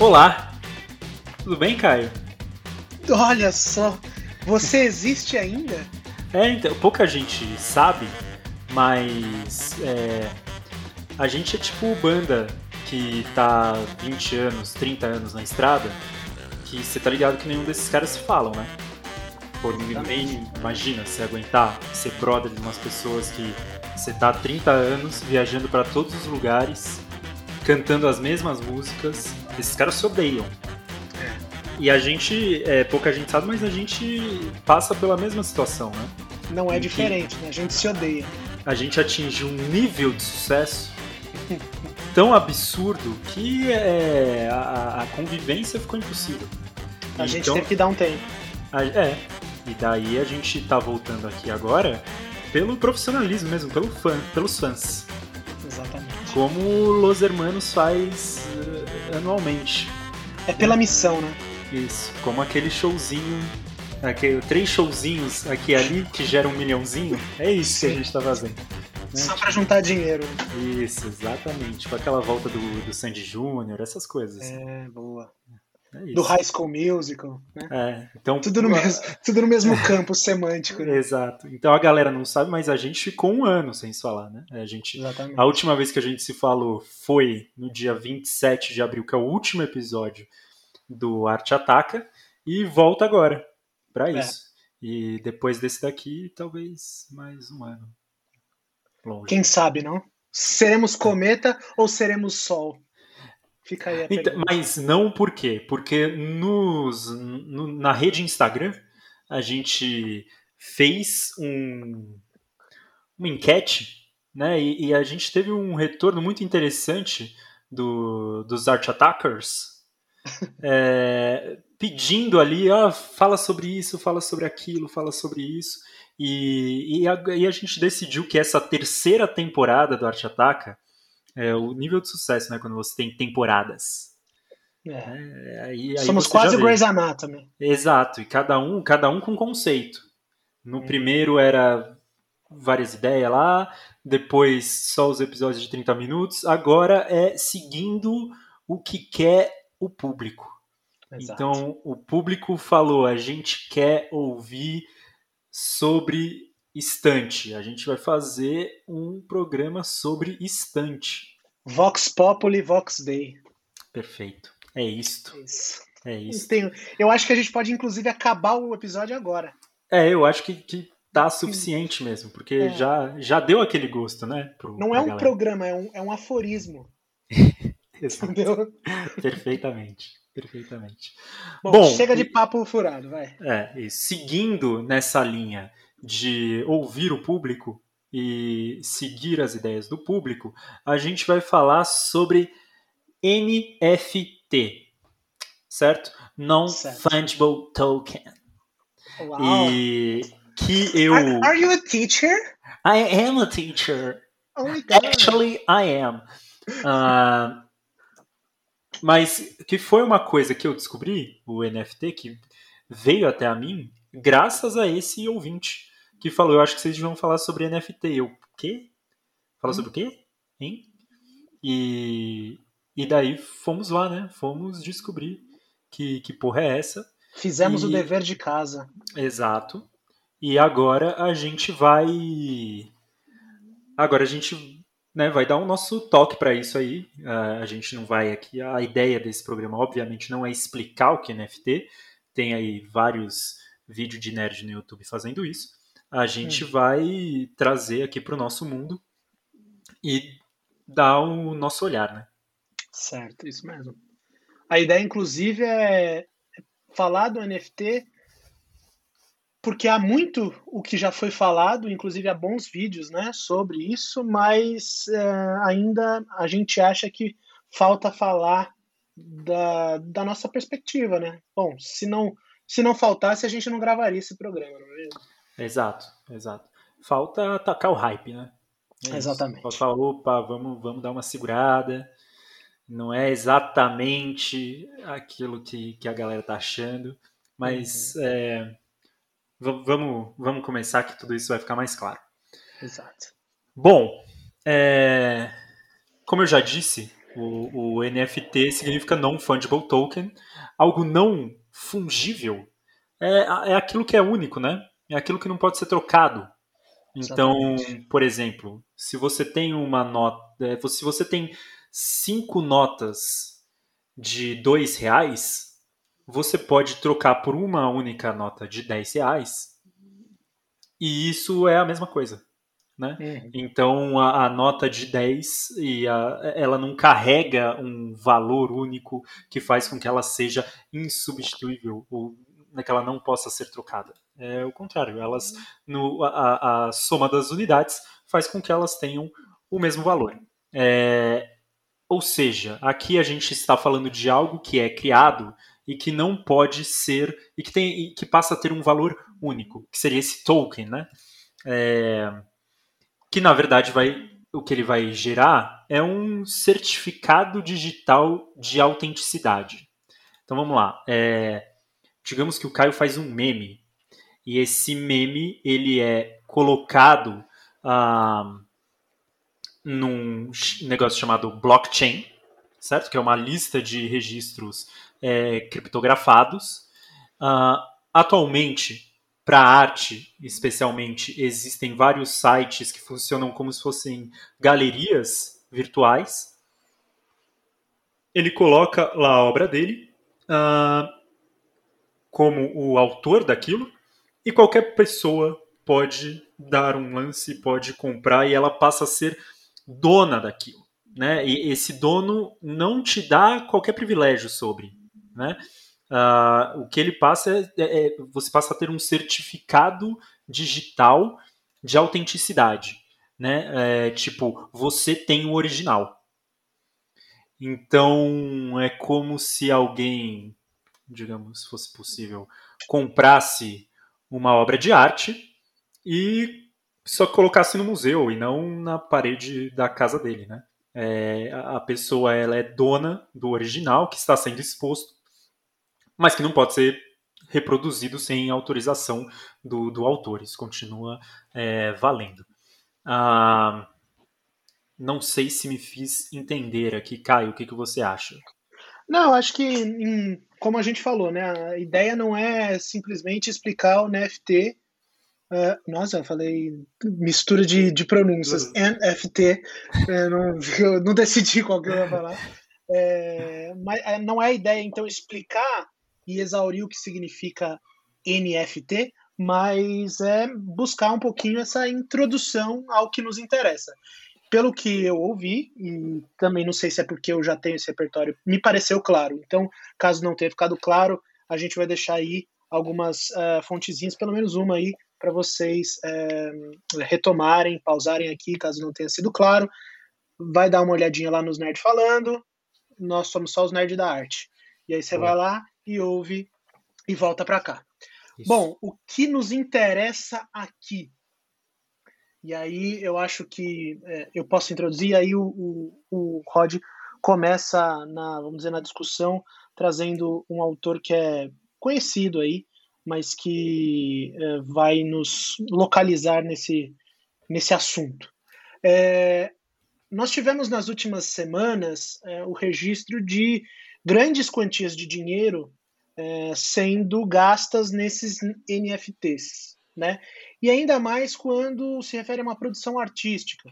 Olá! Tudo bem, Caio? Olha só, você existe ainda? É, então, pouca gente sabe, mas é, a gente é tipo banda que tá 20 anos, 30 anos na estrada, que você tá ligado que nenhum desses caras se falam, né? Pô, ninguém imagina se aguentar ser brother de umas pessoas que você tá há 30 anos viajando para todos os lugares, cantando as mesmas músicas. Esses caras se odeiam. E a gente, é, pouca gente sabe, mas a gente passa pela mesma situação, né? Não é Em diferente, né? A gente se odeia. A gente atingiu um nível de sucesso tão absurdo que é, a, a convivência ficou impossível. A gente Então, teve que dar um tempo. a- é, e daí a gente tá voltando aqui agora pelo profissionalismo mesmo, pelo fã, pelos fãs. Exatamente. Como Los Hermanos faz anualmente. É pela missão, né? Isso, como aquele showzinho, aquele, três showzinhos aqui e ali que geram um milhãozinho. É isso que a gente tá fazendo. né? Só pra juntar dinheiro. Isso, exatamente. Tipo aquela volta do, do Sandy Júnior, essas coisas. É, É, boa. Isso. Do High School Musical, né? É, então, Tudo no mesmo, tudo no mesmo campo semântico. Né? Exato. Então a galera não sabe, mas a gente ficou um ano sem se falar, né? A gente Exatamente. A última vez que a gente se falou foi no dia 27 de abril, que é o último episódio do Arte Ataca, e volta agora para É. isso. E depois desse daqui, talvez mais um ano. Longe. Quem sabe, não? Seremos cometa ou seremos sol? Fica aí a Então, mas não por quê? Porque nos, no- na rede Instagram a gente fez um, uma enquete, né? E, e a gente teve um retorno muito interessante do, dos Art Attackers, é, pedindo ali, ó, fala sobre isso, fala sobre aquilo, fala sobre isso. E, e, a, e a gente decidiu que essa terceira temporada do Arte Ataca é o nível de sucesso, né? Quando você tem temporadas. É. É, aí- aí Somos quase o. Grey's Anatomy. Exato, e cada um, cada um com conceito. No Hum. primeiro era várias ideias lá, depois só os episódios de 30 minutos, agora é seguindo o que quer o público. Exato. Então o público falou: a gente quer ouvir sobre estante. A gente vai fazer um programa sobre estante. Vox Populi, Vox Dei. Perfeito. É isto. Isso. É isso. Eu acho que a gente pode, inclusive, acabar o episódio agora. É, eu acho que, que tá suficiente mesmo, porque É. já, já deu aquele gosto, né? pro- Não é um galera. programa, é um, é um aforismo. Entendeu? Perfeitamente. Perfeitamente. Bom, Bom, chega de e- papo furado, vai. É, seguindo nessa linha de ouvir o público e seguir as ideias do público, a gente vai falar sobre NFT, certo? Non-Fungible Token. Uau. E que eu. Are, are you a teacher? I am a teacher. Oh my god. Actually, I am. Ah, mas que foi uma coisa que eu descobri, o NFT, que veio até a mim, graças a esse ouvinte, que falou, eu acho que vocês vão falar sobre NFT. Eu, o quê? Falar sobre o quê? Hein? E, e daí fomos lá, né? Fomos descobrir que, que porra é essa. Fizemos o E- dever de casa. Exato. E agora a gente vai. Agora a gente né, vai dar o nosso toque para isso aí. Ah, a gente não vai aqui. A ideia desse programa, obviamente, não é explicar o que é NFT. Tem aí vários vídeos de nerd no YouTube fazendo isso. A gente vai trazer aqui para o nosso mundo e dar o nosso olhar, né? Certo, isso mesmo. A ideia, inclusive, é falar do NFT, porque há muito o que já foi falado, inclusive há bons vídeos né, sobre isso, mas é, ainda a gente acha que falta falar da, da nossa perspectiva, né? Bom, se não, se não faltasse, a gente não gravaria esse programa, não é mesmo? Exato, exato. Falta atacar o hype, né? É isso. Exatamente. Falta opa, vamos, vamos dar uma segurada. Não é exatamente aquilo que, que a galera tá achando, mas é, v- vamos, vamos começar que tudo isso vai ficar mais claro. Exato. Bom, é, como eu já disse, O, o NFT significa Non-Fungible Token, algo não fungível. É, é aquilo que é único, né? É aquilo que não pode ser trocado. Então, Exatamente. por exemplo, se você tem uma nota, é, se você tem cinco notas de dois reais, você pode trocar por uma única nota de 10 reais. E isso é a mesma coisa. Né? Uhum. Então a, a, nota de 10 e a, ela não carrega um valor único que faz com que ela seja insubstituível ou que ela não possa ser trocada. É o contrário, elas uhum. no, a, a soma das unidades faz com que elas tenham o mesmo valor. É, ou seja, aqui a gente está falando de algo que é criado e que não pode ser e que tem e que passa a ter um valor único, que seria esse token, né? É, que na verdade vai o que ele vai gerar é um certificado digital de autenticidade. Então vamos lá. É, digamos que o Caio faz um meme e esse meme ele é colocado ah, num negócio chamado blockchain, certo? Que é uma lista de registros é, criptografados. Atualmente para arte, especialmente, existem vários sites que funcionam como se fossem galerias virtuais. Ele coloca lá a obra dele uh, como o autor daquilo e qualquer pessoa pode dar um lance, pode comprar e ela passa a ser dona daquilo. Né? E esse dono não te dá qualquer privilégio sobre. Né? Uh, o que ele passa é, é, é, você passa a ter um certificado digital de autenticidade, né? É, tipo, você tem o original. Então é como se alguém, digamos, se fosse possível, comprasse uma obra de arte e só colocasse no museu e não na parede da casa dele, né? É, a pessoa ela é dona do original que está sendo exposto mas que não pode ser reproduzido sem autorização do, do autor. Isso continua é, valendo. Ah, não sei se me fiz entender aqui, Caio, o que, que você acha? Não, acho que, em, como a gente falou, né, a ideia não é simplesmente explicar o NFT. Uh, ah, nossa, eu falei mistura de, de pronúncias. Uhum. NFT. É, não, eu não decidi qual que eu ia falar. É, mas é, não é a ideia, então, explicar e exaurir o que significa NFT, mas é buscar um pouquinho essa introdução ao que nos interessa. Pelo que eu ouvi, e também não sei se é porque eu já tenho esse repertório, me pareceu claro. Então, caso não tenha ficado claro, a gente vai deixar aí algumas uh, fontezinhas, pelo menos uma aí, para vocês uh, retomarem, pausarem aqui, caso não tenha sido claro. Vai dar uma olhadinha lá nos Nerd Falando. Nós somos só os Nerd da Arte. E aí você vai lá e ouve e volta para cá. Isso. Bom, o que nos interessa aqui? E aí eu acho que é, eu posso introduzir, aí o, o, o Rod começa na, vamos dizer, na discussão, trazendo um autor que é conhecido aí, mas que é, vai nos localizar nesse, nesse assunto. É, nós tivemos nas últimas semanas é, o registro de grandes quantias de dinheiro é, sendo gastas nesses NFTs, né? E ainda mais quando se refere a uma produção artística.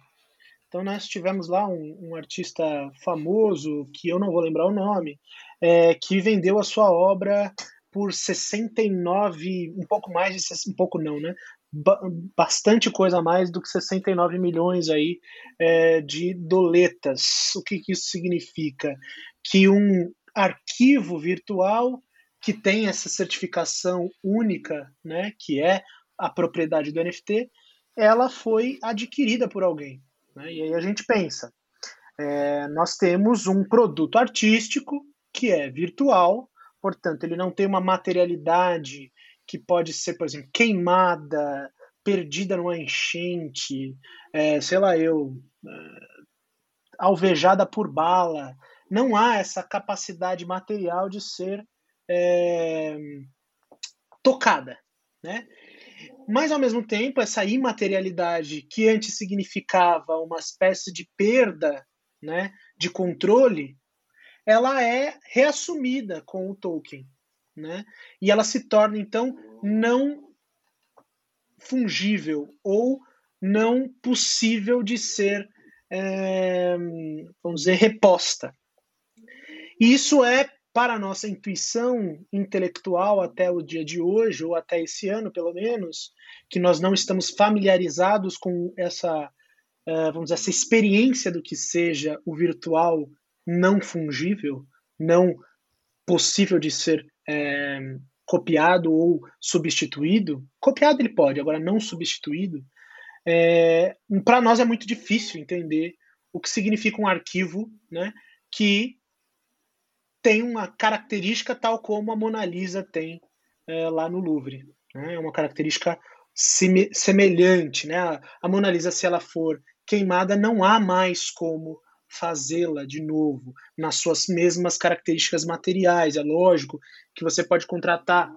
Então nós tivemos lá um, um artista famoso, que eu não vou lembrar o nome, é, que vendeu a sua obra por 69, um pouco mais de um pouco não, né? bastante coisa a mais do que 69 milhões aí é, de doletas. O que, que isso significa? Que um arquivo virtual que tem essa certificação única, né, que é a propriedade do NFT, ela foi adquirida por alguém. Né? E aí a gente pensa, é, nós temos um produto artístico que é virtual, portanto, ele não tem uma materialidade que pode ser, por exemplo, queimada, perdida numa enchente, é, sei lá eu, é, alvejada por bala. Não há essa capacidade material de ser é, tocada, né? Mas ao mesmo tempo, essa imaterialidade que antes significava uma espécie de perda, né, de controle, ela é reassumida com o Tolkien, né? E ela se torna então não fungível ou não possível de ser, é, vamos dizer, reposta. E isso é para a nossa intuição intelectual até o dia de hoje, ou até esse ano pelo menos, que nós não estamos familiarizados com essa, uh, vamos dizer, essa experiência do que seja o virtual não fungível, não possível de ser é, copiado ou substituído. Copiado ele pode, agora não substituído. É, para nós é muito difícil entender o que significa um arquivo né, que tem uma característica tal como a Mona Lisa tem é, lá no Louvre. Né? É uma característica semelhante. Né? A Mona Lisa, se ela for queimada, não há mais como fazê-la de novo nas suas mesmas características materiais. É lógico que você pode contratar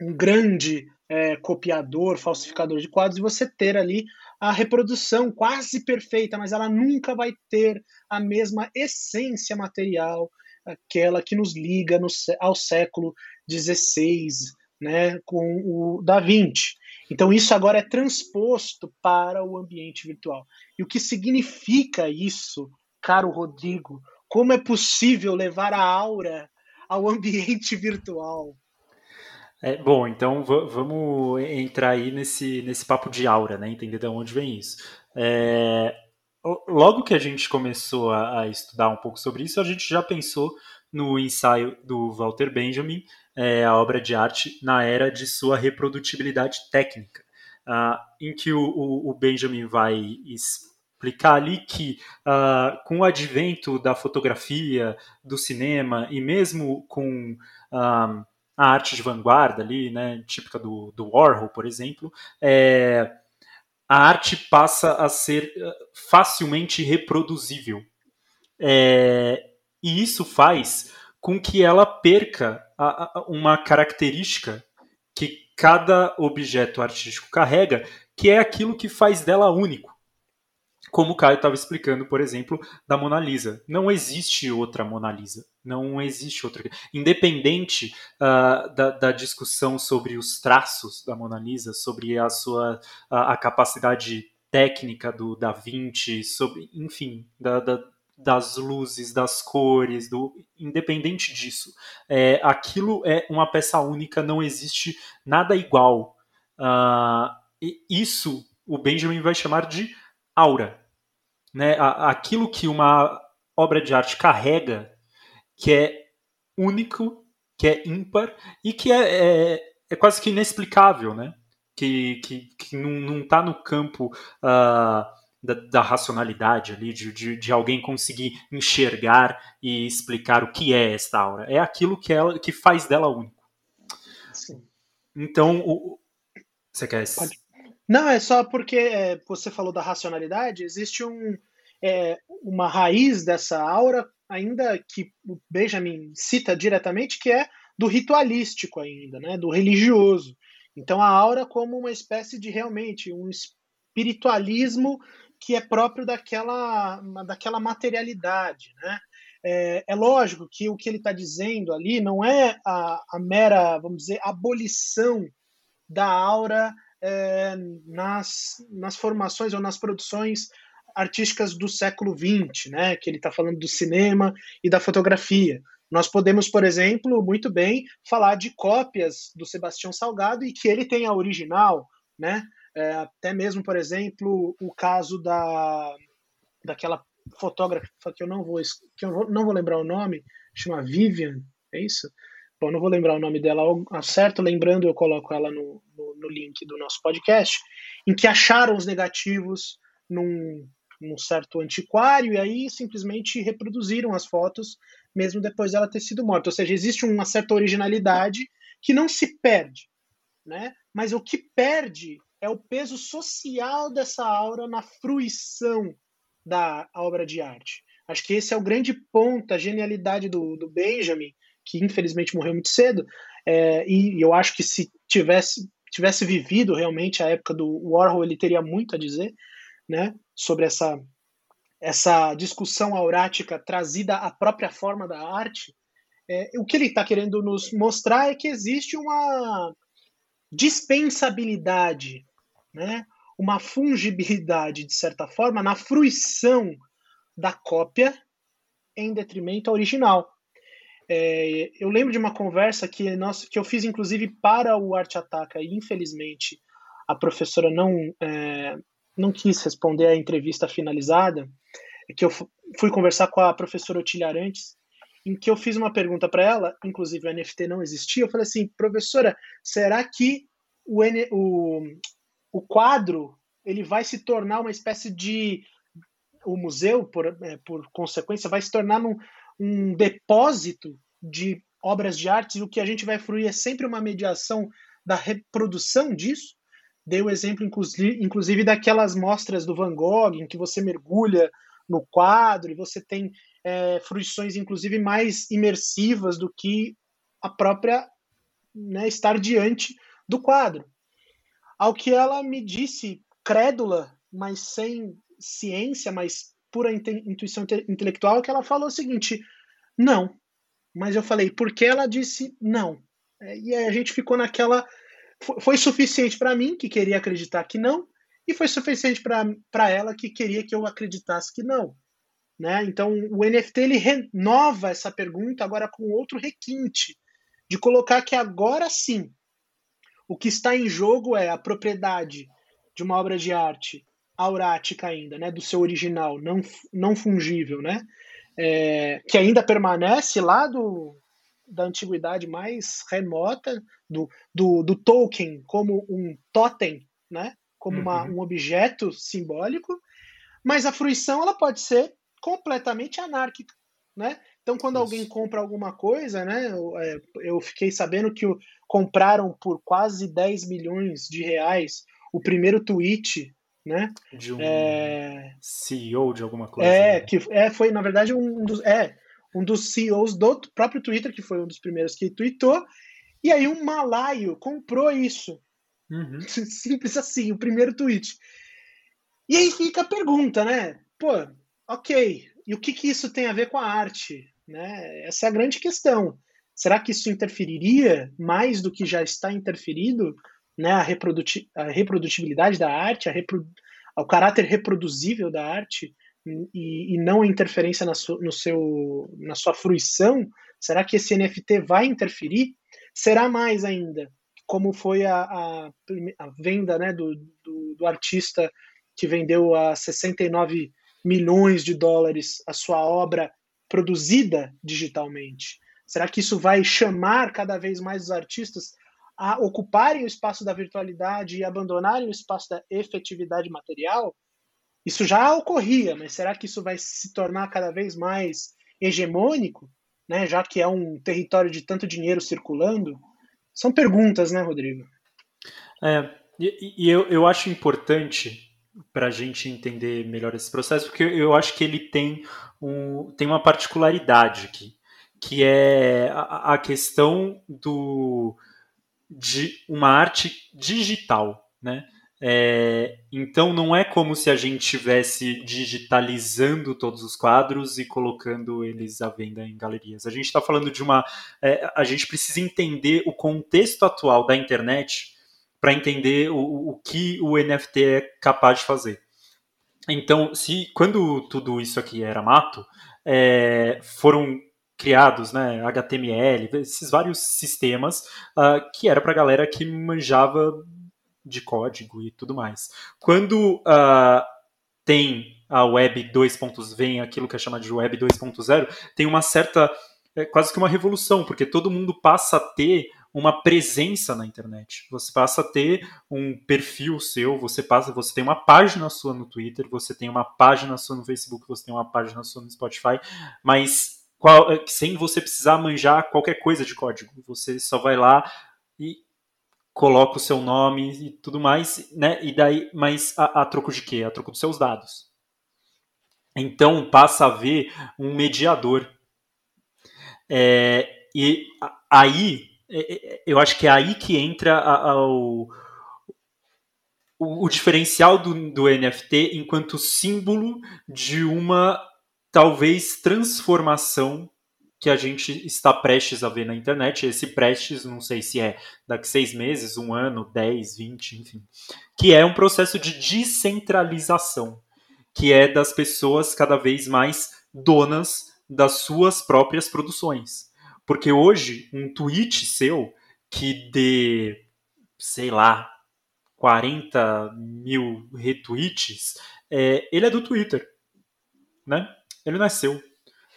um grande é, copiador, falsificador de quadros e você ter ali a reprodução quase perfeita, mas ela nunca vai ter a mesma essência material aquela que nos liga no, ao século XVI, né, com o Da Vinci. Então isso agora é transposto para o ambiente virtual. E o que significa isso, caro Rodrigo? Como é possível levar a aura ao ambiente virtual? É, bom, então vamos entrar aí nesse, nesse papo de aura, né? Entender de onde vem isso. É, logo que a gente começou a, a, estudar um pouco sobre isso, a gente já pensou no ensaio do Walter Benjamin, é, a obra de arte na era de sua reprodutibilidade técnica, uh, em que o, o, o, Benjamin vai explicar ali que uh, com o advento da fotografia, do cinema e mesmo com uh, a arte de vanguarda ali, né, típica do, do Warhol, por exemplo, é, a arte passa a ser eh, facilmente reproduzível. É, e isso faz com que ela perca a, a, uma característica que cada objeto artístico carrega, que é aquilo que faz dela único. Como o Caio estava explicando, por exemplo, da Mona Lisa. Não existe outra Mona Lisa. Não existe outra. Independente uh, da, da, discussão sobre os traços da Mona Lisa, sobre a sua a, a capacidade técnica do Da Vinci, sobre, enfim, da, da das luzes, das cores, do independente disso, é, aquilo é uma peça única, não existe nada igual. Uh, isso o Benjamin vai chamar de aura, né? Aquilo que uma obra de arte carrega, que é único, que é ímpar e que é, é, é quase que inexplicável, né? Que, que, que não está no campo uh, da, da, racionalidade ali, de, de, de, alguém conseguir enxergar e explicar o que é esta aura. É aquilo que, ela, que faz dela único. Sim. Então, o, você quer. Pode. Não, é só porque é, você falou da racionalidade, existe um, é, uma raiz dessa aura, ainda que o Benjamin cita diretamente, que é do ritualístico ainda, né, do religioso. Então a aura como uma espécie de realmente um espiritualismo que é próprio daquela, daquela materialidade, né? É, é lógico que o que ele está dizendo ali não é a, a, mera, vamos dizer, abolição da aura é, nas, nas formações ou nas produções artísticas do século XX, né? Que ele está falando do cinema e da fotografia. Nós podemos, por exemplo, muito bem falar de cópias do Sebastião Salgado e que ele tem a original, né? É, até mesmo, por exemplo, o caso da daquela fotógrafa que eu não vou que eu não vou lembrar o nome, chama Vivian, é isso? Bom, não vou lembrar o nome dela certo, lembrando eu coloco ela no, no, no, link do nosso podcast, em que acharam os negativos num, num certo antiquário e aí simplesmente reproduziram as fotos mesmo depois dela ter sido morta. Ou seja, existe uma certa originalidade que não se perde, né? Mas o que perde é o peso social dessa aura na fruição da obra de arte. Acho que esse é o grande ponto, a genialidade do, do Benjamin, que infelizmente morreu muito cedo, é, e eu acho que se tivesse, tivesse vivido realmente a época do Warhol, ele teria muito a dizer né, sobre essa essa discussão aurática trazida à própria forma da arte, é, o que ele está querendo nos mostrar é que existe uma dispensabilidade, né? uma fungibilidade, de certa forma, na fruição da cópia em detrimento ao original. É, eu lembro de uma conversa que, nós, que eu fiz, inclusive, para o Arte Ataca, e infelizmente a professora não, é, não quis responder à entrevista finalizada, que eu fui conversar com a professora Otília Arantes, em que eu fiz uma pergunta para ela, inclusive o NFT não existia, eu falei assim, professora, será que o, N, o, o quadro ele vai se tornar uma espécie de o museu, por, é, por consequência, vai se tornar num, um depósito de obras de arte e o que a gente vai fruir é sempre uma mediação da reprodução disso. Dei o exemplo, inclusive, daquelas mostras do Van Gogh, em que você mergulha no quadro e você tem é, fruições, inclusive, mais imersivas do que a própria né, estar diante do quadro. Ao que ela me disse, crédula, mas sem ciência, mas pura intuição intelectual, que ela falou o seguinte: não. Mas eu falei, porque ela disse não. É, e a gente ficou naquela. Foi suficiente para mim, que queria acreditar que não, e foi suficiente para ela, que queria que eu acreditasse que não. Né? Então, o NFT ele renova essa pergunta agora com outro requinte, de colocar que agora sim, o que está em jogo é a propriedade de uma obra de arte aurática ainda, né, do seu original, não, não fungível, né, é, que ainda permanece lá do, da antiguidade mais remota, do, do, do Tolkien como um totem, né, como uhum. uma, um objeto simbólico, mas a fruição ela pode ser completamente anárquica, né? Então, quando Isso. alguém compra alguma coisa, né? Eu, é, eu fiquei sabendo que o, compraram por quase 10 milhões de reais o primeiro tweet né? De um é... CEO de alguma coisa. É, né? que é, foi, na verdade, um dos, é, um dos CEOs do próprio Twitter, que foi um dos primeiros que tweetou, e aí um malaio comprou isso. Uhum. Simples assim, o primeiro tweet. E aí fica a pergunta, né? Pô, ok, e o que, que isso tem a ver com a arte? Né? Essa é a grande questão. Será que isso interferiria mais do que já está interferido né, a, reproduti a reprodutibilidade da arte, a ao caráter reproduzível da arte e, e não a interferência na, su no seu, na sua fruição? Será que esse NFT vai interferir? Será mais ainda, como foi a, a, a venda né, do, do, do artista que vendeu a 69 milhões de dólares a sua obra produzida digitalmente? Será que isso vai chamar cada vez mais os artistas a ocuparem o espaço da virtualidade e abandonarem o espaço da efetividade material, isso já ocorria, mas será que isso vai se tornar cada vez mais hegemônico, né, já que é um território de tanto dinheiro circulando? São perguntas, né, Rodrigo? É, e, e eu, eu acho importante para a gente entender melhor esse processo, porque eu acho que ele tem, um, tem uma particularidade aqui, que é a, a questão do, de uma arte digital, né? É, então não é como se a gente estivesse digitalizando todos os quadros e colocando eles à venda em galerias. A gente está falando de uma. É, a gente precisa entender o contexto atual da internet para entender o, o que o NFT é capaz de fazer. Então, se quando tudo isso aqui era mato, é, foram criados, né, HTML, esses vários sistemas uh, que era para galera que manjava de código e tudo mais. Quando uh, tem a Web 2.0, vem aquilo que é chamado de Web 2.0, tem uma certa, é, quase que uma revolução, porque todo mundo passa a ter uma presença na internet. Você passa a ter um perfil seu, você passa, você tem uma página sua no Twitter, você tem uma página sua no Facebook, você tem uma página sua no Spotify, mas qual, eh, sem você precisar manjar qualquer coisa de código. Você só vai lá e coloca o seu nome e tudo mais, né? E daí, mas a, a troco de quê? A troco dos seus dados. Então passa a haver um mediador. É, e aí, é, é, eu acho que é aí que entra a, a, o, o, o diferencial do, do NFT enquanto símbolo de uma talvez transformação que a gente está prestes a ver na internet. Esse prestes, não sei se é daqui seis meses, um ano, dez, vinte, enfim. Que é um processo de descentralização, que é das pessoas cada vez mais donas das suas próprias produções. Porque hoje, um tweet seu que dê, sei lá, 40 mil retweets, é, ele é do Twitter, né? Ele não é seu.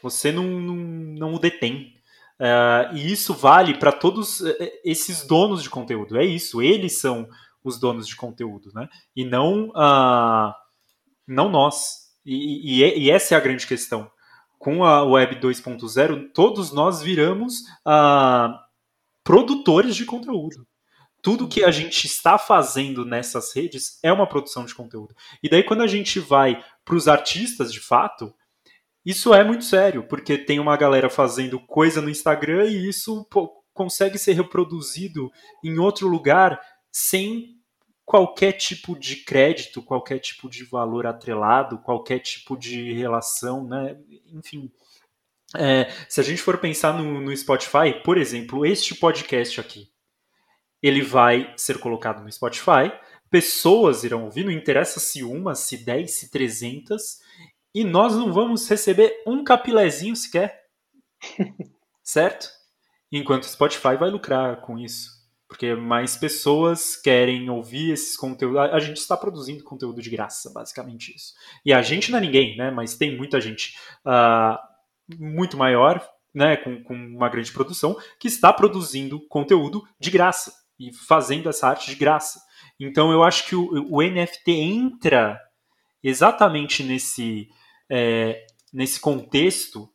Você não, não, não o detém. Uh, e isso vale para todos é, é, esses donos de conteúdo. É isso, eles são os donos de conteúdo, né? E não, uh, não nós. E, e, e, essa é a grande questão. Com a Web 2.0, todos nós viramos uh, produtores de conteúdo tudo que a gente está fazendo nessas redes é uma produção de conteúdo. E daí, quando a gente vai para os artistas, de fato, isso é muito sério, porque tem uma galera fazendo coisa no Instagram e isso pô, consegue ser reproduzido em outro lugar sem qualquer tipo de crédito, qualquer tipo de valor atrelado, qualquer tipo de relação, né? Enfim. É, se a gente for pensar no, no Spotify, por exemplo, este podcast aqui, ele vai ser colocado no Spotify, pessoas irão ouvir, não interessa se uma, se dez, se trezentas, e nós não vamos receber um capilézinho sequer. certo? Enquanto o Spotify vai lucrar com isso. Porque mais pessoas querem ouvir esses conteúdos. A gente está produzindo conteúdo de graça, basicamente isso. E a gente não é ninguém, né? Mas tem muita gente uh, muito maior, né? Com, com uma grande produção, que está produzindo conteúdo de graça e fazendo essa arte de graça. Então eu acho que o, o NFT entra exatamente nesse, é, nesse contexto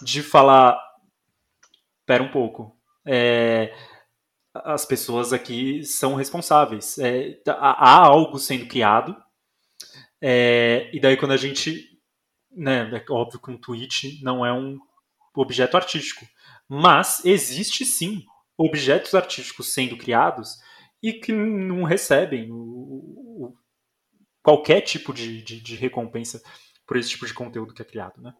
de falar, espera um pouco, é, as pessoas aqui são responsáveis. É, tá, há algo sendo criado, é, e daí quando a gente, né, é óbvio que um tweet não é um objeto artístico, mas existe sim objetos artísticos sendo criados e que não recebem o, o, qualquer tipo de, de, de, recompensa por esse tipo de conteúdo que é criado, né?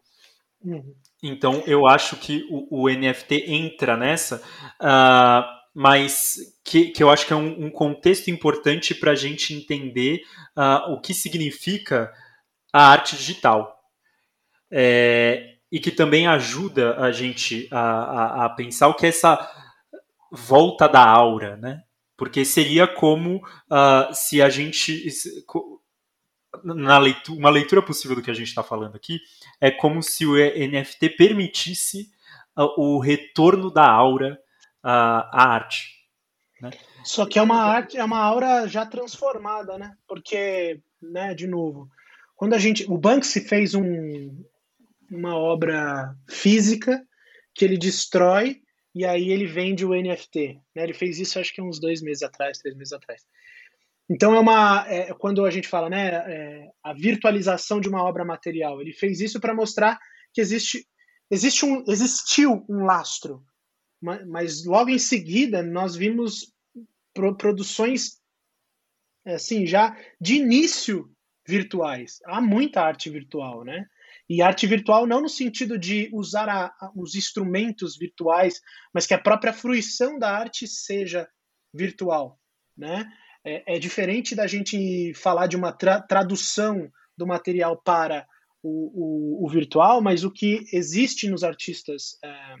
Uhum. Então eu acho que o, o NFT entra nessa, uh, mas que, que eu acho que é um, um contexto importante para a gente entender uh, o que significa a arte digital. É, e que também ajuda a gente a, a, a pensar o que é essa volta da aura, né? Porque seria como uh, se a gente. Na leitura, uma leitura possível do que a gente está falando aqui é como se o NFT permitisse uh, o retorno da aura uh, à arte. Né? Só que é uma arte, é uma aura já transformada, né? Porque, né, de novo, quando a gente. O Banksy fez um, uma obra física que ele destrói e aí ele vende o NFT. Né? Ele fez isso acho que uns dois meses atrás, três meses atrás. Então é uma é, quando a gente fala né é, a virtualização de uma obra material. Ele fez isso para mostrar que existe existe um existiu um lastro, mas, logo em seguida nós vimos pro, produções assim já de início virtuais. Há muita arte virtual, né? E arte virtual não no sentido de usar a, a, os instrumentos virtuais, mas que a própria fruição da arte seja virtual, né? É, é diferente da gente falar de uma tra tradução do material para o, o, o, virtual, mas o que existe nos artistas é,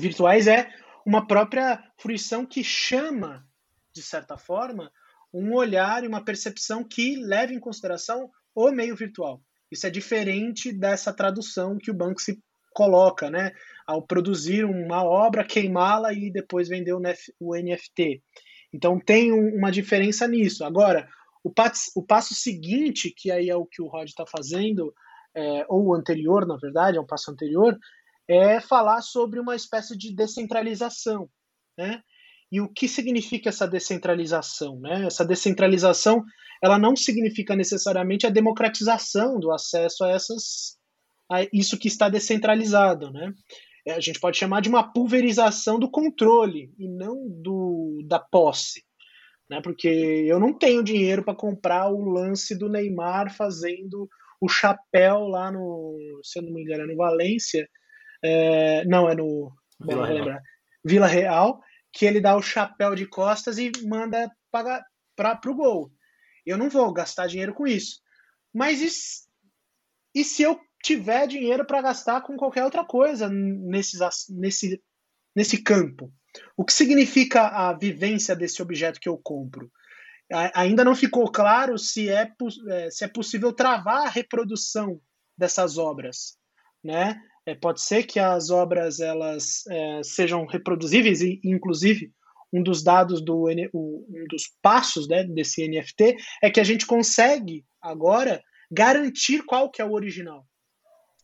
virtuais é uma própria fruição que chama, de certa forma, um olhar e uma percepção que leva em consideração o meio virtual. Isso é diferente dessa tradução que o Banksy coloca, né? Ao produzir uma obra, queimá-la e depois vender o NFT. Então tem uma diferença nisso. Agora, o passo, o passo seguinte, que aí é o que o Rod está fazendo, é, ou anterior, na verdade, é um passo anterior, é falar sobre uma espécie de descentralização, né? E o que significa essa descentralização? Né? Essa descentralização ela não significa necessariamente a democratização do acesso a essas a isso que está descentralizado, né? É, a gente pode chamar de uma pulverização do controle e não do da posse, né? Porque eu não tenho dinheiro para comprar o lance do Neymar fazendo o chapéu lá no, se eu não me engano, é no Valência, é, não, é no Vila Real. Vila Real, que ele dá o chapéu de costas e manda para o gol. Eu não vou gastar dinheiro com isso. Mas e, e se eu tiver dinheiro para gastar com qualquer outra coisa nesses, nesse, nesse campo? O que significa a vivência desse objeto que eu compro? Ainda não ficou claro se é, é, se é possível travar a reprodução dessas obras, né? É, pode ser que as obras elas é, sejam reproduzíveis e, inclusive, um dos dados do um dos passos né, desse NFT é que a gente consegue agora garantir qual que é o original.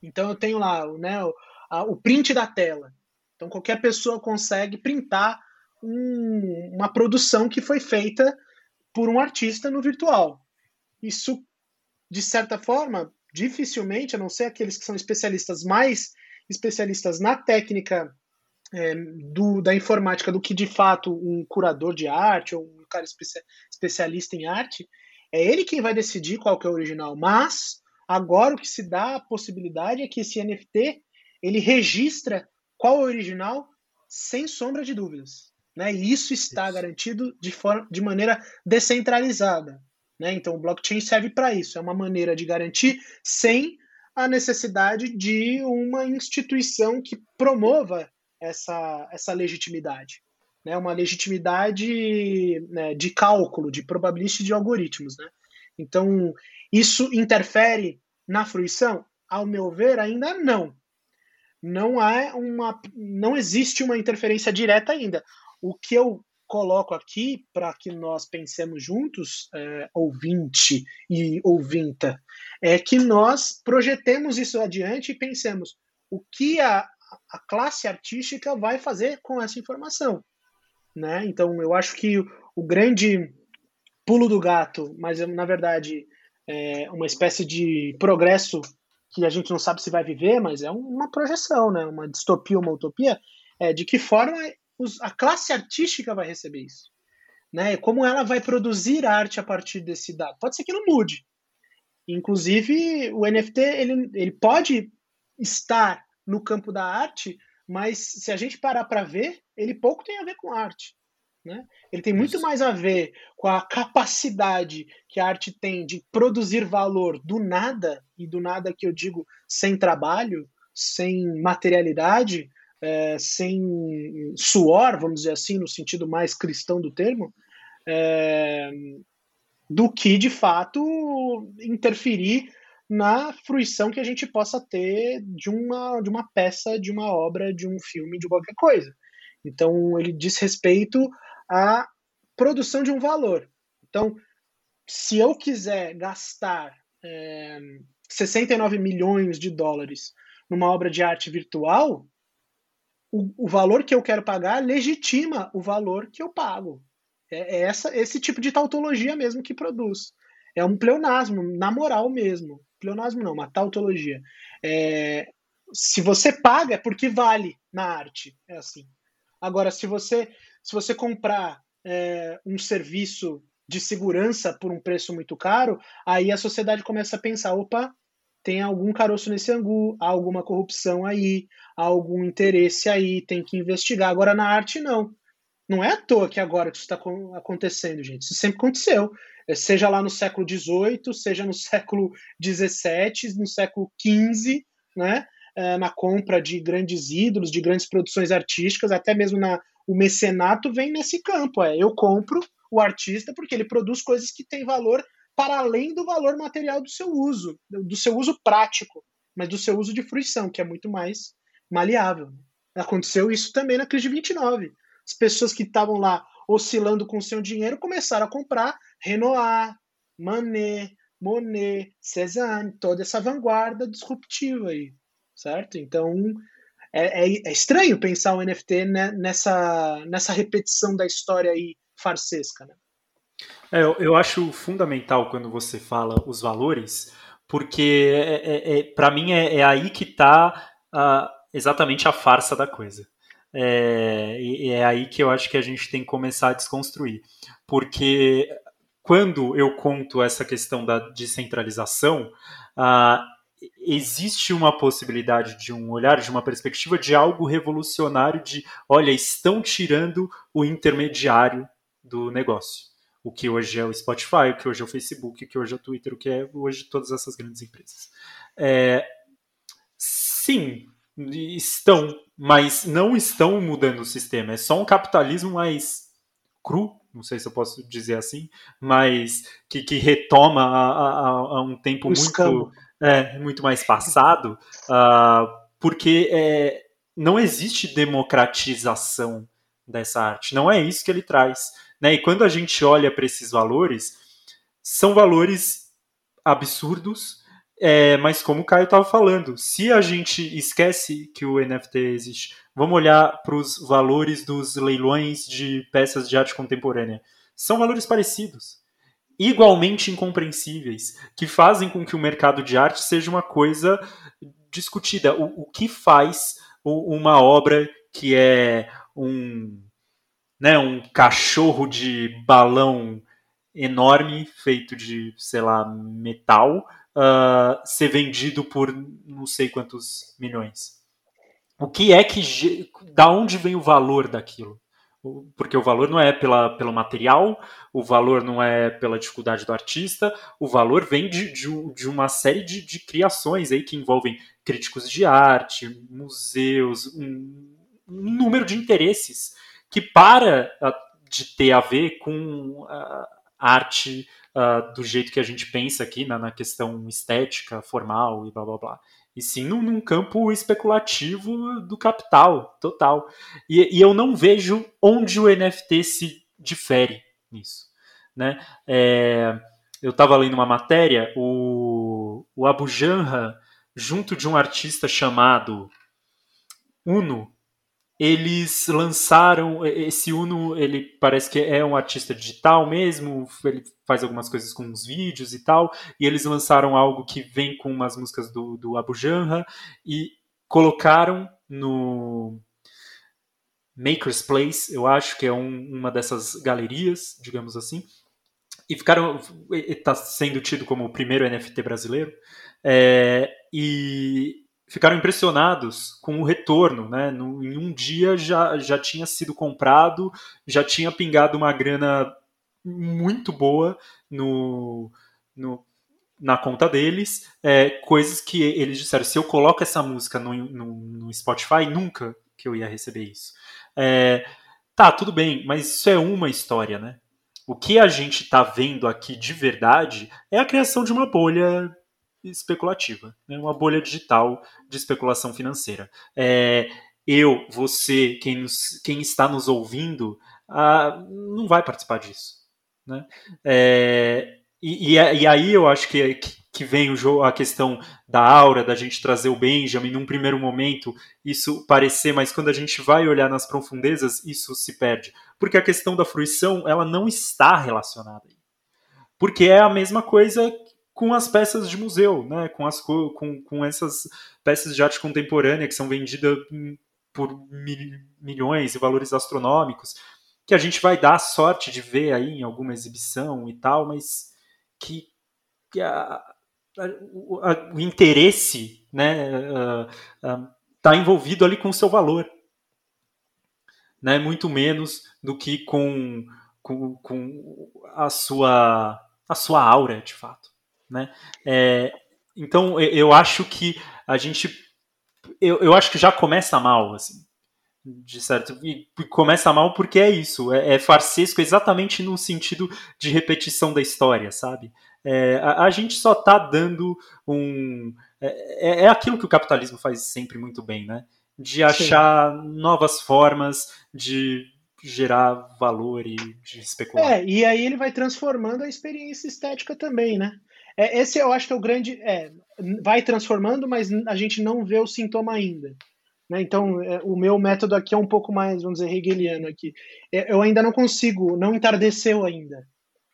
Então eu tenho lá né, o, a, o print da tela. Então qualquer pessoa consegue printar um, uma produção que foi feita por um artista no virtual. Isso, de certa forma, dificilmente, a não ser aqueles que são especialistas mais especialistas na técnica é, do, da informática do que de fato um curador de arte ou um cara especialista em arte, é ele quem vai decidir qual que é o original. Mas agora o que se dá a possibilidade é que esse NFT ele registra qual é o original sem sombra de dúvidas. Né? E isso está isso. garantido de, forma, de maneira descentralizada. Né? Então, o blockchain serve para isso. É uma maneira de garantir sem a necessidade de uma instituição que promova essa, essa legitimidade. Né? Uma legitimidade né, de cálculo, de probabilística de algoritmos. Né? Então, isso interfere na fruição? Ao meu ver, ainda não. Não há uma, não existe uma interferência direta ainda. O que eu coloco aqui para que nós pensemos juntos, é, ouvinte e ouvinta, é que nós projetemos isso adiante e pensemos o que a, a classe artística vai fazer com essa informação. Né? Então, eu acho que o, o grande pulo do gato, mas na verdade é uma espécie de progresso que a gente não sabe se vai viver, mas é uma projeção, né? uma distopia, uma utopia, é de que forma a classe artística vai receber isso. Né? Como ela vai produzir arte a partir desse dado. Pode ser que não mude. Inclusive, o NFT ele, ele pode estar no campo da arte, mas se a gente parar para ver, ele pouco tem a ver com arte. Né? Ele tem muito mais a ver com a capacidade que a arte tem de produzir valor do nada, e do nada que eu digo sem trabalho, sem materialidade, é, sem suor, vamos dizer assim, no sentido mais cristão do termo, é, do que de fato interferir na fruição que a gente possa ter de uma, de uma peça, de uma obra, de um filme, de qualquer coisa. Então, ele diz respeito à produção de um valor. Então, se eu quiser gastar é, 69 milhões de dólares numa obra de arte virtual, o, o valor que eu quero pagar legitima o valor que eu pago. É, é essa, esse tipo de tautologia mesmo que produz. É um pleonasmo, na moral mesmo. Pleonasmo não, uma tautologia. É, se você paga é porque vale na arte. É assim. Agora, se você, se você comprar é, um serviço de segurança por um preço muito caro, aí a sociedade começa a pensar: opa, tem algum caroço nesse angu, há alguma corrupção aí, há algum interesse aí, tem que investigar. Agora, na arte, não. Não é à toa que agora que isso está acontecendo, gente. Isso sempre aconteceu. É, seja lá no século XVIII, seja no século XVII, no século XV, né? É, na compra de grandes ídolos, de grandes produções artísticas, até mesmo na, o mecenato vem nesse campo. É, eu compro o artista porque ele produz coisas que têm valor para além do valor material do seu uso, do seu uso prático, mas do seu uso de fruição, que é muito mais maleável. Aconteceu isso também na crise de 29. As pessoas que estavam lá oscilando com seu dinheiro começaram a comprar Renoir, Manet, Monet, Cézanne, toda essa vanguarda disruptiva aí, certo? Então é, é, é estranho pensar o NFT nessa, nessa repetição da história aí farsesca, né? É, eu, eu acho fundamental quando você fala os valores, porque é, é, é para mim é, é, aí que está exatamente a farsa da coisa. É, e é aí que eu acho que a gente tem que começar a desconstruir. Porque quando eu conto essa questão da descentralização, existe uma possibilidade de um olhar, de uma perspectiva de algo revolucionário de, olha, estão tirando o intermediário do negócio. O que hoje é o Spotify, o que hoje é o Facebook, o que hoje é o Twitter, o que é hoje todas essas grandes empresas. É, sim, estão, mas não estão mudando o sistema. É só um capitalismo mais cru, não sei se eu posso dizer assim, mas que, que retoma a, a, a um tempo muito, é, muito mais passado, uh, porque é, não existe democratização dessa arte. Não é isso que ele traz. Né? E quando a gente olha para esses valores, são valores absurdos é, mas como o Caio estava falando, se a gente esquece que o NFT existe, vamos olhar para os valores dos leilões de peças de arte contemporânea. São valores parecidos, igualmente incompreensíveis, que fazem com que o mercado de arte seja uma coisa discutida. O, o que faz uma obra que é um, né, um cachorro de balão enorme feito de, sei lá, metal uh, ser vendido por não sei quantos milhões. O que é que. Da onde vem o valor daquilo? Porque o valor não é pela, pelo material, o valor não é pela dificuldade do artista, o valor vem de, de, de uma série de, de, criações aí que envolvem críticos de arte, museus, um, um número de interesses que para ah, de ter a ver com a arte uh, do jeito que a gente pensa aqui na, na, questão estética, formal e blá blá blá. E sim num, num campo especulativo do capital, total. E, e, eu não vejo onde o NFT se difere nisso. Né? É, eu estava lendo uma matéria, o, o Abu junto de um artista chamado Uno, eles lançaram esse Uno, ele parece que é um artista digital mesmo, ele faz algumas coisas com uns vídeos e tal, e eles lançaram algo que vem com umas músicas do, do Abu Janra e colocaram no Maker's Place, eu acho que é um, uma dessas galerias, digamos assim, e ficaram está sendo tido como o primeiro NFT brasileiro, é, e ficaram impressionados com o retorno, né? No, em um dia já, já tinha sido comprado, já tinha pingado uma grana muito boa no, no na conta deles, é, coisas que eles disseram, se eu coloco essa música no, no, no Spotify, nunca que eu ia receber isso. É, tá, tudo bem, mas isso é uma história, né? O que a gente está vendo aqui de verdade é a criação de uma bolha especulativa, né? uma bolha digital de especulação financeira. É, eu, você, quem, nos, quem está nos ouvindo, ah, não vai participar disso. Né? É, e, e, aí eu acho que, que vem o a questão da aura, da gente trazer o Benjamin num primeiro momento, isso parecer, mas quando a gente vai olhar nas profundezas, isso se perde. Porque a questão da fruição, ela não está relacionada. Porque é a mesma coisa com as peças de museu, né? com, as, com, com essas peças de arte contemporânea que são vendidas por mil, milhões e valores astronômicos, que a gente vai dar sorte de ver aí em alguma exibição e tal, mas que, que a, a, a, o, interesse né, está envolvido ali com o seu valor. Né, muito menos do que com, com, com a, sua, a sua aura, de fato. Né? É, então eu acho que a gente. Eu, eu acho que já começa mal, assim. De certo. E começa mal porque é isso. É, é farsesco exatamente no sentido de repetição da história, sabe? É, a, a, gente só está dando um. É, é, é, aquilo que o capitalismo faz sempre muito bem, né? De achar Sim. novas formas de gerar valor e de especular. É, e aí ele vai transformando a experiência estética também, né? É, esse eu acho que é o grande. É, vai transformando, mas a gente não vê o sintoma ainda. Né? Então, é, o meu método aqui é um pouco mais, vamos dizer, hegeliano aqui. É, eu ainda não consigo, não entardeceu ainda.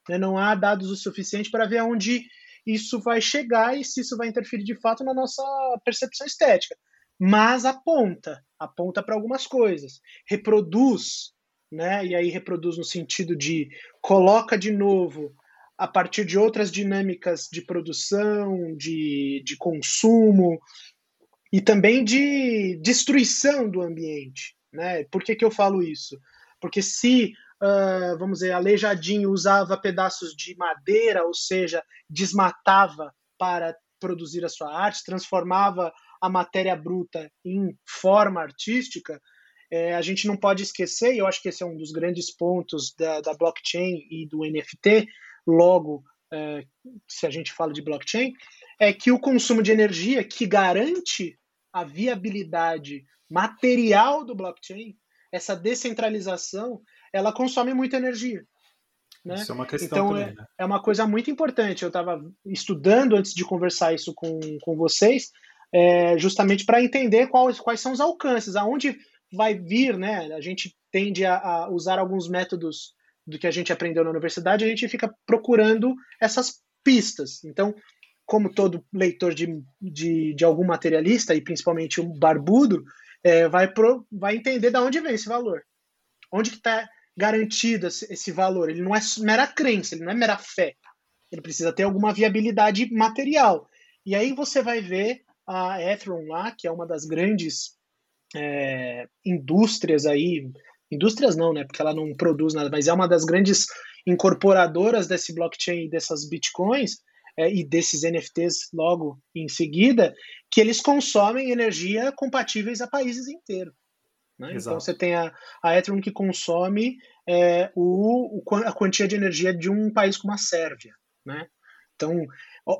Né? Não há dados o suficiente para ver aonde isso vai chegar e se isso vai interferir de fato na nossa percepção estética. mas aponta, aponta para algumas coisas, reproduz, né? E aí reproduz no sentido de coloca de novo a partir de outras dinâmicas de produção, de, de consumo e também de destruição do ambiente. Né? Por que, que eu falo isso? Porque se, uh, vamos dizer, Aleijadinho usava pedaços de madeira, ou seja, desmatava para produzir a sua arte, transformava a matéria bruta em forma artística, é, a gente não pode esquecer, e eu acho que esse é um dos grandes pontos da, da blockchain e do NFT, logo, é, se a gente fala de blockchain, é que o consumo de energia que garante a viabilidade material do blockchain, essa descentralização, ela consome muita energia. Né? Isso é uma questão então, também, é, né? é uma coisa muito importante. Eu estava estudando antes de conversar isso com, com vocês, é, justamente para entender quais, quais são os alcances, aonde vai vir, né? A gente tende a, a, usar alguns métodos do que a gente aprendeu na universidade, a gente fica procurando essas pistas. Então, como todo leitor de, de, de algum materialista, e principalmente um barbudo, é, vai, pro, vai entender de onde vem esse valor. Onde que está garantido esse, valor? Ele não é mera crença, ele não é mera fé. Ele precisa ter alguma viabilidade material. E aí você vai ver a Ethereum lá, que é uma das grandes é, indústrias aí, indústrias não, né, porque ela não produz nada, mas é uma das grandes incorporadoras desse blockchain e dessas bitcoins é, e desses NFTs logo em seguida, que eles consomem energia compatíveis a países inteiros. Né? Então você tem a, a Ethereum que consome é, o, o, a quantia de energia de um país como a Sérvia. Né? Então,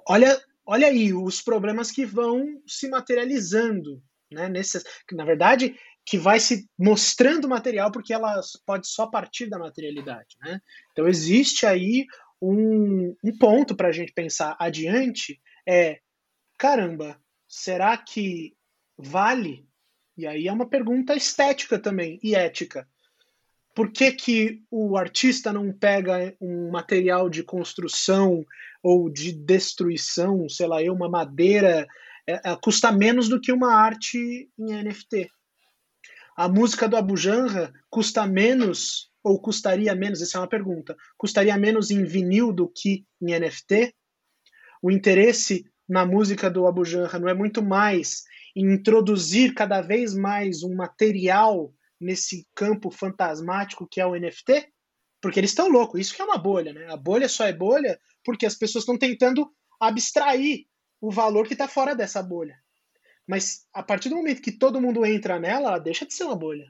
olha, olha aí os problemas que vão se materializando. Né, nesse, na verdade, que vai se mostrando material porque ela pode só partir da materialidade. Né? Então, existe aí um, um ponto para a gente pensar adiante: é caramba, será que vale? E aí é uma pergunta estética também e ética por que, que o artista não pega um material de construção ou de destruição, sei lá, uma madeira, é, é, custa menos do que uma arte em NFT? A música do Abu Janra custa menos ou custaria menos? Essa é uma pergunta. Custaria menos em vinil do que em NFT? O interesse na música do Abu Janra não é muito mais em introduzir cada vez mais um material nesse campo fantasmático que é o NFT? Porque eles estão loucos. Isso que é uma bolha, né? A bolha só é bolha porque as pessoas estão tentando abstrair o valor que está fora dessa bolha. Mas a partir do momento que todo mundo entra nela, ela deixa de ser uma bolha.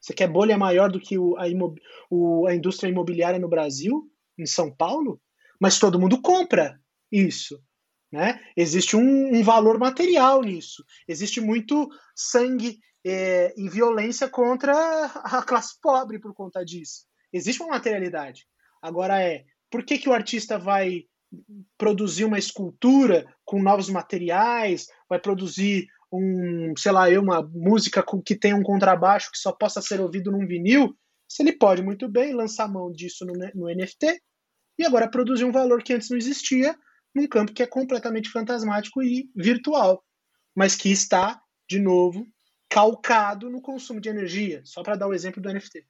Você quer bolha maior do que o, a, imob, o, a indústria imobiliária no Brasil, em São Paulo? Mas todo mundo compra isso. Né? Existe um, um valor material nisso. Existe muito sangue é, em violência contra a classe pobre por conta disso. Existe uma materialidade. Agora é, por que, que o artista vai produzir uma escultura com novos materiais, vai produzir um, sei lá, uma música que tem um contrabaixo que só possa ser ouvido num vinil, se ele pode muito bem lançar mão disso no, no NFT e agora produzir um valor que antes não existia num campo que é completamente fantasmático e virtual, mas que está, de novo, calcado no consumo de energia, só para dar o exemplo do NFT.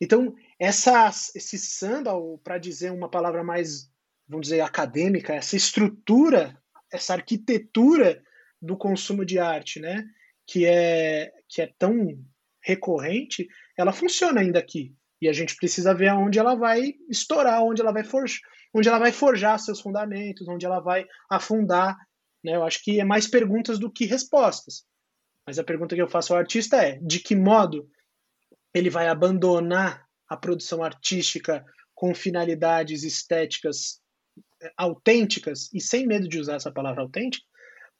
Então, essa, esse samba, para dizer uma palavra mais, vamos dizer, acadêmica, essa estrutura, essa arquitetura do consumo de arte, né, que é, que é tão recorrente, ela funciona ainda aqui. E a gente precisa ver aonde ela vai estourar, onde ela vai forjar, onde ela vai forjar seus fundamentos, onde ela vai afundar. Né? Eu acho que é mais perguntas do que respostas. Mas a pergunta que eu faço ao artista é: de que modo ele vai abandonar a produção artística com finalidades estéticas eh, autênticas e sem medo de usar essa palavra autêntica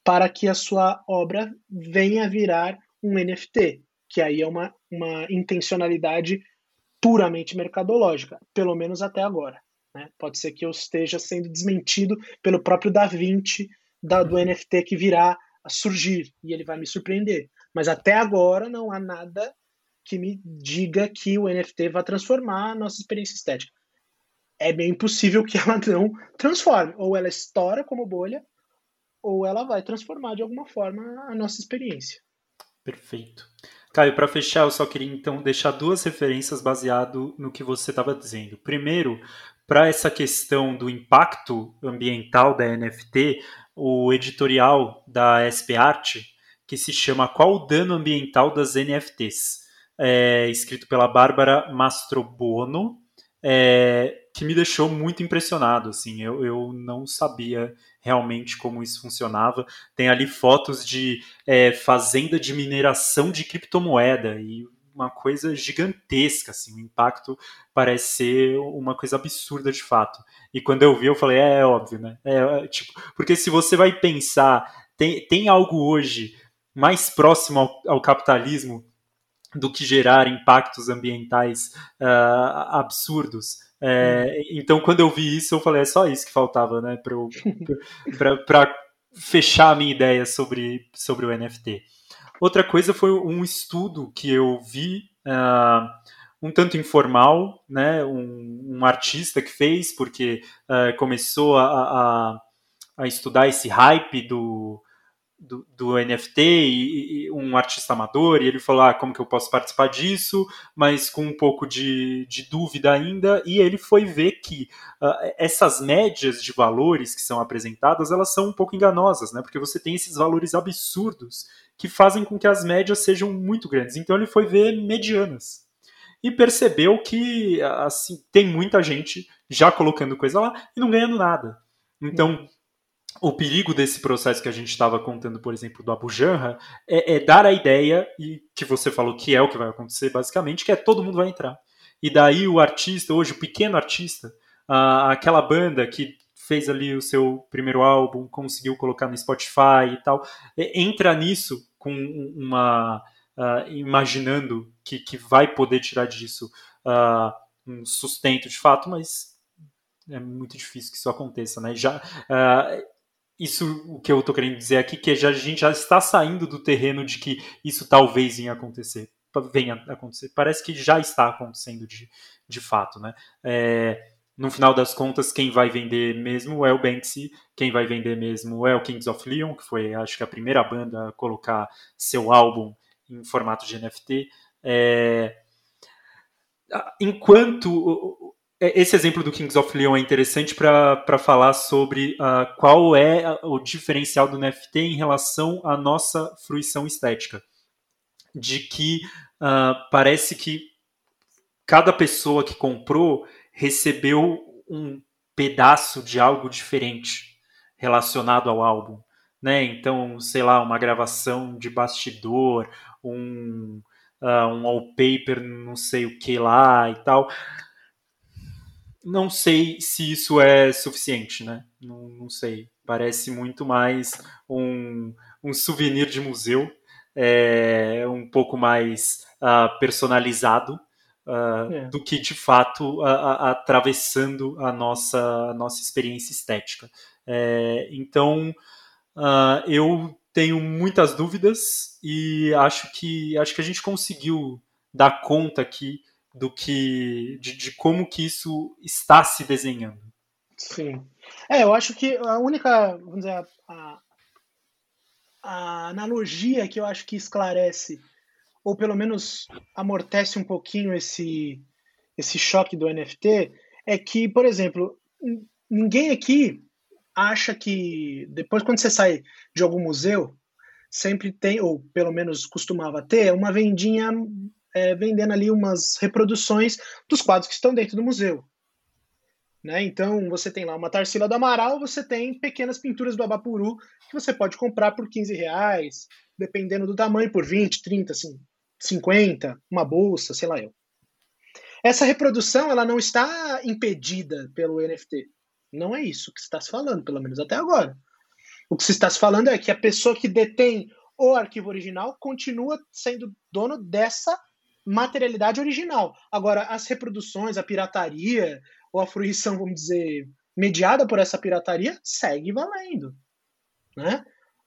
para que a sua obra venha virar um NFT, que aí é uma, uma intencionalidade puramente mercadológica, pelo menos até agora. Né? Pode ser que eu esteja sendo desmentido pelo próprio Da Vinci da, do NFT que virá a surgir e ele vai me surpreender. Mas até agora não há nada que me diga que o NFT vai transformar a nossa experiência estética. É bem possível que ela não transforme. Ou ela estoura como bolha, ou ela vai transformar de alguma forma a nossa experiência. Perfeito. Caio, para fechar, eu só queria então deixar duas referências baseado no que você estava dizendo. Primeiro, para essa questão do impacto ambiental da NFT, o editorial da SP Art, que se chama Qual o dano ambiental das NFTs? É, escrito pela Bárbara Mastrobuono, é, que me deixou muito impressionado. Assim, eu, eu não sabia realmente como isso funcionava. Tem ali fotos de é, fazenda de mineração de criptomoeda e uma coisa gigantesca, assim, o impacto parece ser uma coisa absurda de fato. E quando eu vi, eu falei, é, é óbvio, né? É, é, tipo, porque se você vai pensar, tem, tem algo hoje mais próximo ao, ao capitalismo do que gerar impactos ambientais uh, absurdos. É, então, quando eu vi isso, eu falei, é só isso que faltava, né, para fechar a minha ideia sobre, sobre o NFT. Outra coisa foi um estudo que eu vi, uh, um tanto informal, né, um, um artista que fez, porque uh, começou a, a, a estudar esse hype do, do, do NFT e, e, um artista amador, e ele falou, ah, como que eu posso participar disso, mas com um pouco de, de dúvida ainda, e ele foi ver que uh, essas médias de valores que são apresentadas, elas são um pouco enganosas, né, porque você tem esses valores absurdos que fazem com que as médias sejam muito grandes, então ele foi ver medianas, e percebeu que, assim, tem muita gente já colocando coisa lá e não ganhando nada. Então, o perigo desse processo que a gente estava contando, por exemplo, do Abu Janra, é, é, dar a ideia, e que você falou que é o que vai acontecer, basicamente, que é todo mundo vai entrar. E daí o artista, hoje, o pequeno artista, aquela banda que fez ali o seu primeiro álbum, conseguiu colocar no Spotify e tal, entra nisso com uma. Imaginando que, que vai poder tirar disso um sustento de fato, mas é muito difícil que isso aconteça, né? Já, isso o que eu estou querendo dizer aqui, que já, a gente já está saindo do terreno de que isso talvez venha acontecer. Venha acontecer. Parece que já está acontecendo de, de fato, né? É, no final das contas, quem vai vender mesmo é o Banksy, quem vai vender mesmo é o Kings of Leon, que foi, acho que, a primeira banda a colocar seu álbum em formato de NFT. É, enquanto esse exemplo do Kings of Leon é interessante para falar sobre uh, qual é o diferencial do NFT em relação à nossa fruição estética. De que uh, parece que cada pessoa que comprou recebeu um pedaço de algo diferente relacionado ao álbum. Né? Então, sei lá, uma gravação de bastidor, um, uh, um wallpaper, não sei o que lá e tal não sei se isso é suficiente, né? Não, não sei. Parece muito mais um, um souvenir de museu, é, um pouco mais uh, personalizado uh, é. do que de fato atravessando a nossa, a nossa experiência estética. É, então, uh, eu tenho muitas dúvidas e acho que acho que a gente conseguiu dar conta aqui do que de, de, como que isso está se desenhando. Sim. É, eu acho que a única, vamos dizer, a, a analogia que eu acho que esclarece ou pelo menos amortece um pouquinho esse esse choque do NFT é que, por exemplo, ninguém aqui acha que depois quando você sai de algum museu sempre tem ou pelo menos costumava ter uma vendinha é, vendendo ali umas reproduções dos quadros que estão dentro do museu. Né? Então, você tem lá uma Tarsila do Amaral, você tem pequenas pinturas do Abapuru que você pode comprar por 15 reais, dependendo do tamanho, por 20, 30, assim, 50, uma bolsa, sei lá eu. Essa reprodução ela não está impedida pelo NFT. Não é isso que se está se falando, pelo menos até agora. O que se está se falando é que a pessoa que detém o arquivo original continua sendo dono dessa materialidade original. Agora, as reproduções, a pirataria, ou a fruição, vamos dizer, mediada por essa pirataria, segue valendo. Né?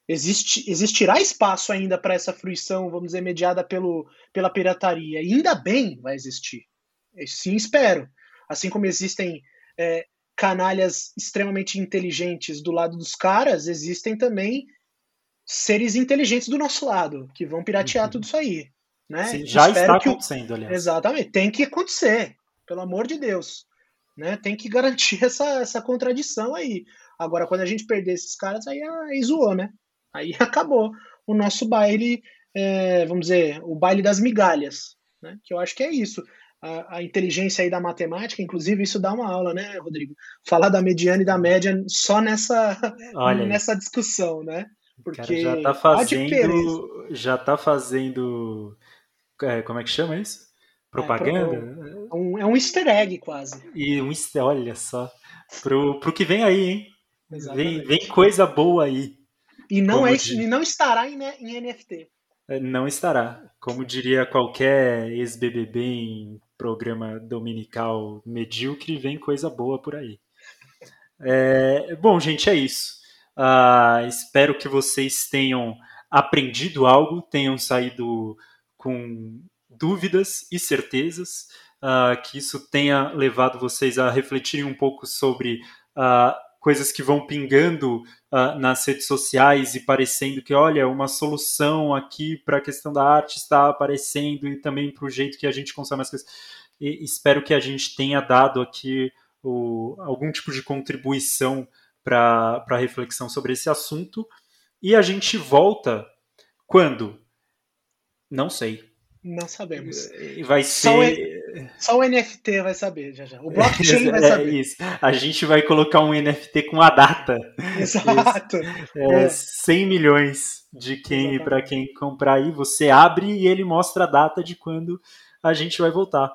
Existe, existirá espaço ainda para essa fruição, vamos dizer, mediada pelo, pela pirataria. E ainda bem vai existir. Sim, espero. Assim como existem é, canalhas extremamente inteligentes do lado dos caras, existem também seres inteligentes do nosso lado, que vão piratear uhum. tudo isso aí. Né? Sim, já Espero está acontecendo, aliás. Exatamente, tem que acontecer, pelo amor de Deus. Né? Tem que garantir essa, essa contradição aí. Agora, quando a gente perder esses caras, aí, aí zoou, né? Aí acabou o nosso baile, é, vamos dizer, o baile das migalhas, né? Que eu acho que é isso. A, a, inteligência aí da matemática, inclusive isso dá uma aula, né, Rodrigo? Falar da mediana e da média só nessa, nessa discussão, né? Porque já tá fazendo, já tá fazendo, é, como é que chama isso? Propaganda? É, um, é um easter egg quase. E um easter, olha só, pro, pro que vem aí, hein? Vem, vem coisa boa aí. E não, é, e não estará em, em NFT. É, não estará. Como diria qualquer ex-BBB em programa dominical medíocre, vem coisa boa por aí. É, bom, gente, é isso. Uh, espero que vocês tenham aprendido algo, tenham saído com dúvidas e certezas, uh, que isso tenha levado vocês a refletirem um pouco sobre uh, coisas que vão pingando uh, nas redes sociais e parecendo que, olha, uma solução aqui para a questão da arte está aparecendo e também para o jeito que a gente consome as coisas. E espero que a gente tenha dado aqui o, algum tipo de contribuição para a reflexão sobre esse assunto. E a gente volta quando? Não sei. Não sabemos. Vai ser. Só o NFT vai saber, já já. O blockchain vai é saber. É isso. A gente vai colocar um NFT com a data. Exato. É, é. 100 milhões de quem para quem comprar aí. Você abre e ele mostra a data de quando a gente vai voltar.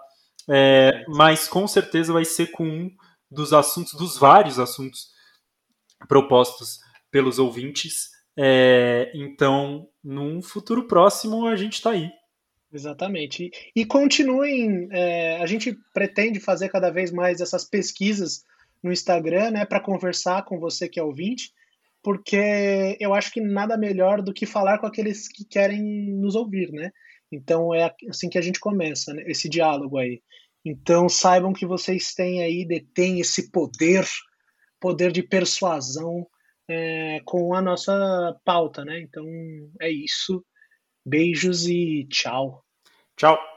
É, mas com certeza vai ser com um dos assuntos, dos vários assuntos propostos pelos ouvintes. É, então, num futuro próximo, a gente está aí. Exatamente. E, e continuem, é, a gente pretende fazer cada vez mais essas pesquisas no Instagram, né, para conversar com você que é ouvinte, porque eu acho que nada melhor do que falar com aqueles que querem nos ouvir, né? Então é assim que a gente começa, né, esse diálogo aí. Então saibam que vocês têm aí, detêm esse poder, poder de persuasão é, com a nossa pauta, né? Então é isso. Beijos e tchau. Tchau.